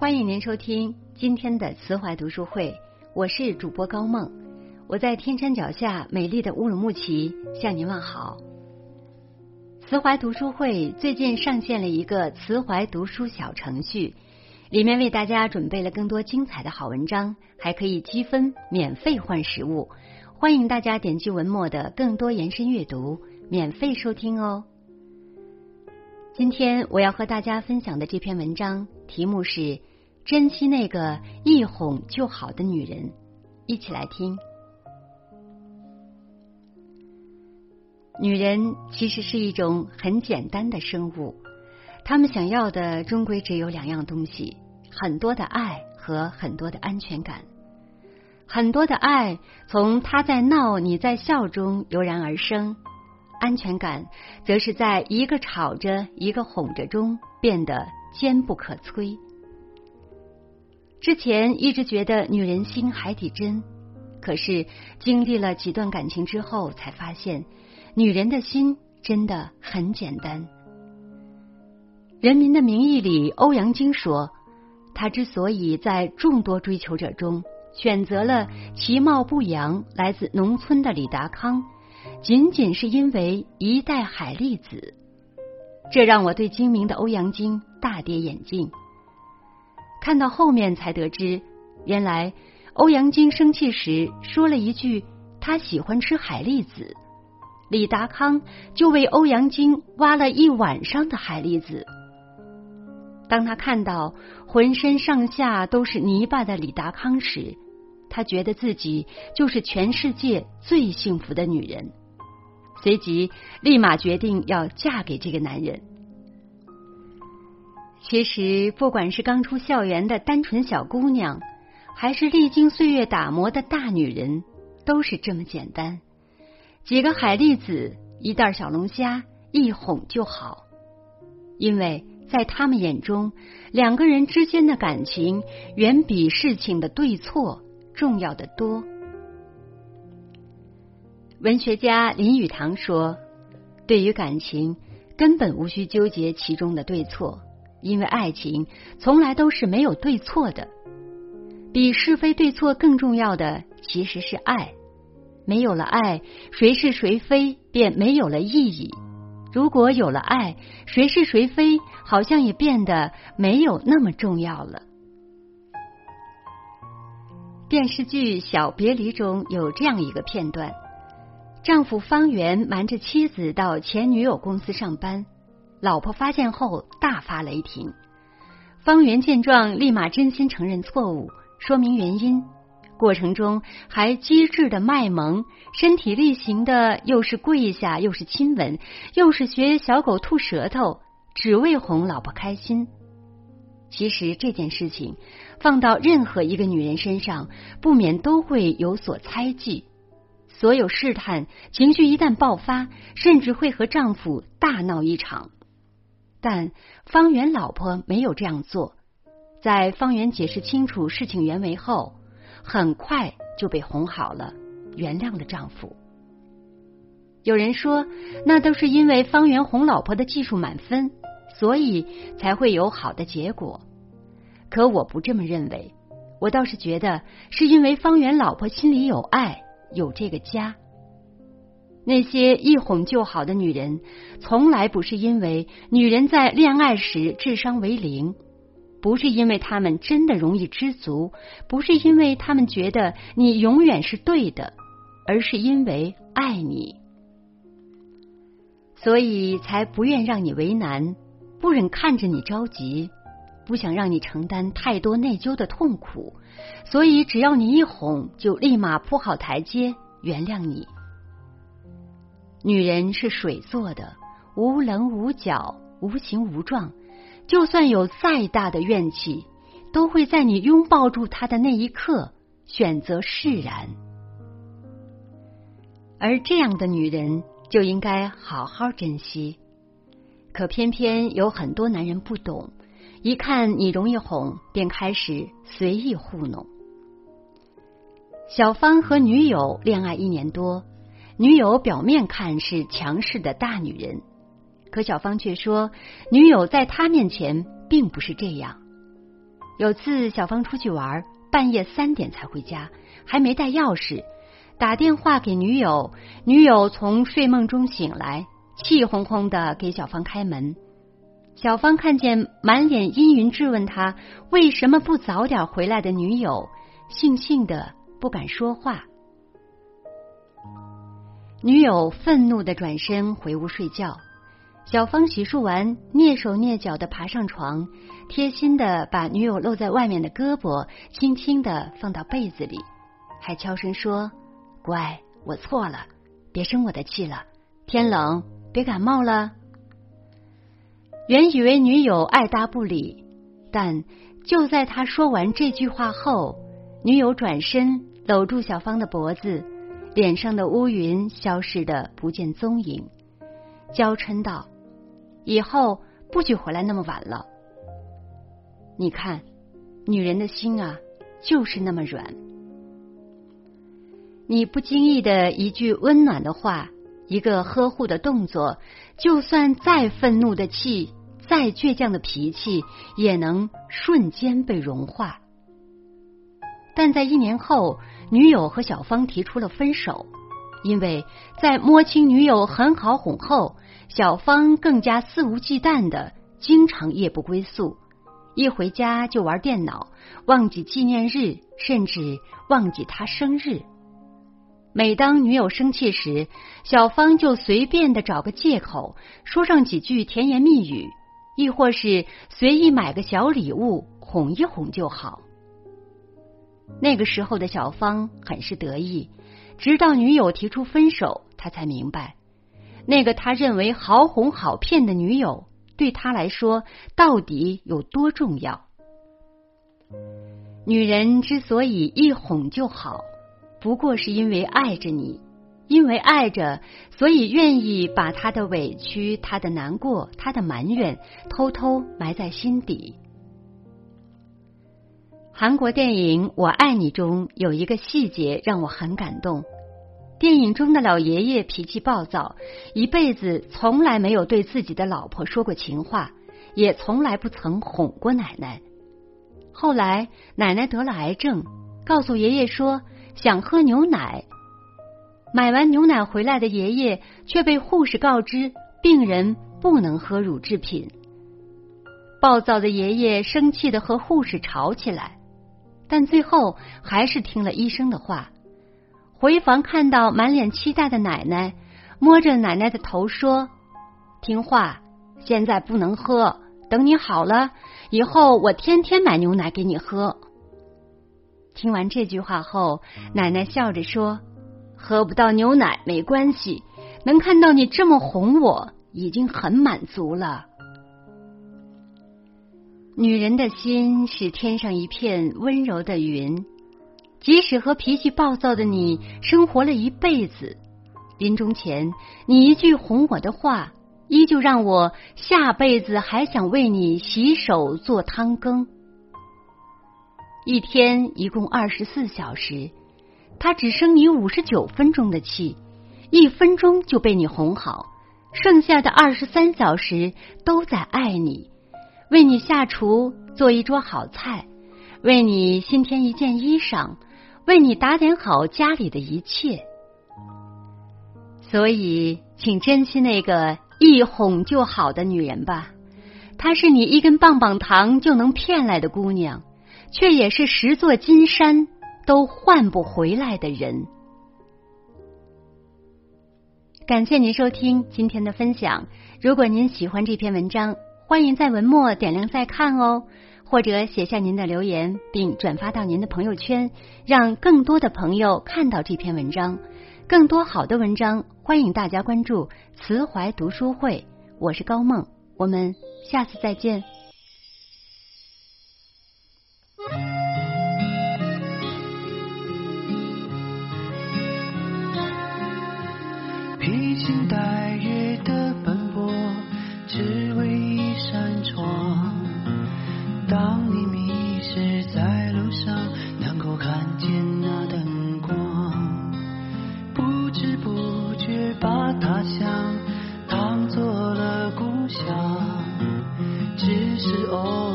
欢迎您收听今天的慈怀读书会，我是主播高梦，我在天山脚下美丽的乌鲁木齐向您问好。慈怀读书会最近上线了一个慈怀读书小程序，里面为大家准备了更多精彩的好文章，还可以积分免费换实物，欢迎大家点击文末的更多延伸阅读，免费收听哦。今天我要和大家分享的这篇文章题目是。珍惜那个一哄就好的女人，一起来听。女人其实是一种很简单的生物，她们想要的终归只有两样东西：很多的爱和很多的安全感。很多的爱从他在闹你在笑中油然而生，安全感则是在一个吵着一个哄着中变得坚不可摧。之前一直觉得女人心海底针，可是经历了几段感情之后，才发现女人的心真的很简单。《人民的名义》里，欧阳菁说，他之所以在众多追求者中选择了其貌不扬、来自农村的李达康，仅仅是因为一代海蛎子。这让我对精明的欧阳菁大跌眼镜。看到后面才得知，原来欧阳菁生气时说了一句他喜欢吃海蛎子，李达康就为欧阳菁挖了一晚上的海蛎子。当他看到浑身上下都是泥巴的李达康时，他觉得自己就是全世界最幸福的女人，随即立马决定要嫁给这个男人。其实，不管是刚出校园的单纯小姑娘，还是历经岁月打磨的大女人，都是这么简单。几个海蛎子，一袋小龙虾，一哄就好。因为在他们眼中，两个人之间的感情远比事情的对错重要的多。文学家林语堂说：“对于感情，根本无需纠结其中的对错。”因为爱情从来都是没有对错的，比是非对错更重要的其实是爱。没有了爱，谁是谁非便没有了意义；如果有了爱，谁是谁非好像也变得没有那么重要了。电视剧《小别离》中有这样一个片段：丈夫方圆瞒着妻子到前女友公司上班。老婆发现后大发雷霆，方圆见状立马真心承认错误，说明原因，过程中还机智的卖萌，身体力行的，又是跪下，又是亲吻，又是学小狗吐舌头，只为哄老婆开心。其实这件事情放到任何一个女人身上，不免都会有所猜忌。所有试探情绪一旦爆发，甚至会和丈夫大闹一场。但方圆老婆没有这样做，在方圆解释清楚事情原委后，很快就被哄好了，原谅了丈夫。有人说，那都是因为方圆哄老婆的技术满分，所以才会有好的结果。可我不这么认为，我倒是觉得是因为方圆老婆心里有爱，有这个家。那些一哄就好的女人，从来不是因为女人在恋爱时智商为零，不是因为她们真的容易知足，不是因为她们觉得你永远是对的，而是因为爱你，所以才不愿让你为难，不忍看着你着急，不想让你承担太多内疚的痛苦，所以只要你一哄，就立马铺好台阶，原谅你。女人是水做的，无棱无角，无形无状。就算有再大的怨气，都会在你拥抱住她的那一刻选择释然。而这样的女人就应该好好珍惜。可偏偏有很多男人不懂，一看你容易哄，便开始随意糊弄。小芳和女友恋爱一年多。女友表面看是强势的大女人，可小芳却说，女友在她面前并不是这样。有次小芳出去玩，半夜三点才回家，还没带钥匙，打电话给女友，女友从睡梦中醒来，气哄哄的给小芳开门。小芳看见满脸阴云质问他为什么不早点回来的女友，悻悻的不敢说话。女友愤怒的转身回屋睡觉。小芳洗漱完，蹑手蹑脚的爬上床，贴心的把女友露在外面的胳膊轻轻的放到被子里，还悄声说：“乖，我错了，别生我的气了。天冷，别感冒了。”原以为女友爱答不理，但就在他说完这句话后，女友转身搂住小芳的脖子，脸上的乌云消失的不见踪影，娇嗔道。以后不许回来那么晚了。你看，女人的心啊，就是那么软。你不经意的一句温暖的话，一个呵护的动作，就算再愤怒的气，再倔强的脾气，也能瞬间被融化。但在一年后，女友和小芳提出了分手。因为在摸清女友很好哄后，小芳更加肆无忌惮的，经常夜不归宿，一回家就玩电脑，忘记纪念日，甚至忘记他生日。每当女友生气时，小芳就随便的找个借口，说上几句甜言蜜语，亦或是随意买个小礼物哄一哄就好。那个时候的小芳很是得意。直到女友提出分手，他才明白，那个他认为好哄好骗的女友，对他来说到底有多重要。女人之所以一哄就好，不过是因为爱着你，因为爱着，所以愿意把她的委屈、她的难过、她的埋怨，偷偷埋在心底。韩国电影《我爱你》中有一个细节让我很感动。电影中的老爷爷脾气暴躁，一辈子从来没有对自己的老婆说过情话，也从来不曾哄过奶奶。后来奶奶得了癌症，告诉爷爷说想喝牛奶。买完牛奶回来的爷爷却被护士告知病人不能喝乳制品。暴躁的爷爷生气的和护士吵起来。但最后还是听了医生的话，回房看到满脸期待的奶奶，摸着奶奶的头说：“听话，现在不能喝，等你好了以后，我天天买牛奶给你喝。”听完这句话后，奶奶笑着说：“喝不到牛奶没关系，能看到你这么哄我，已经很满足了。”女人的心是天上一片温柔的云，即使和脾气暴躁的你生活了一辈子，临终前你一句哄我的话，依旧让我下辈子还想为你洗手做汤羹。一天一共二十四小时，他只生你五十九分钟的气，一分钟就被你哄好，剩下的二十三小时都在爱你。为你下厨做一桌好菜，为你新添一件衣裳，为你打点好家里的一切。所以，请珍惜那个一哄就好的女人吧。她是你一根棒棒糖就能骗来的姑娘，却也是十座金山都换不回来的人。感谢您收听今天的分享。如果您喜欢这篇文章，欢迎在文末点亮再看哦，或者写下您的留言，并转发到您的朋友圈，让更多的朋友看到这篇文章。更多好的文章，欢迎大家关注慈怀读书会。我是高梦，我们下次再见。是偶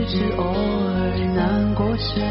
只是偶尔难过时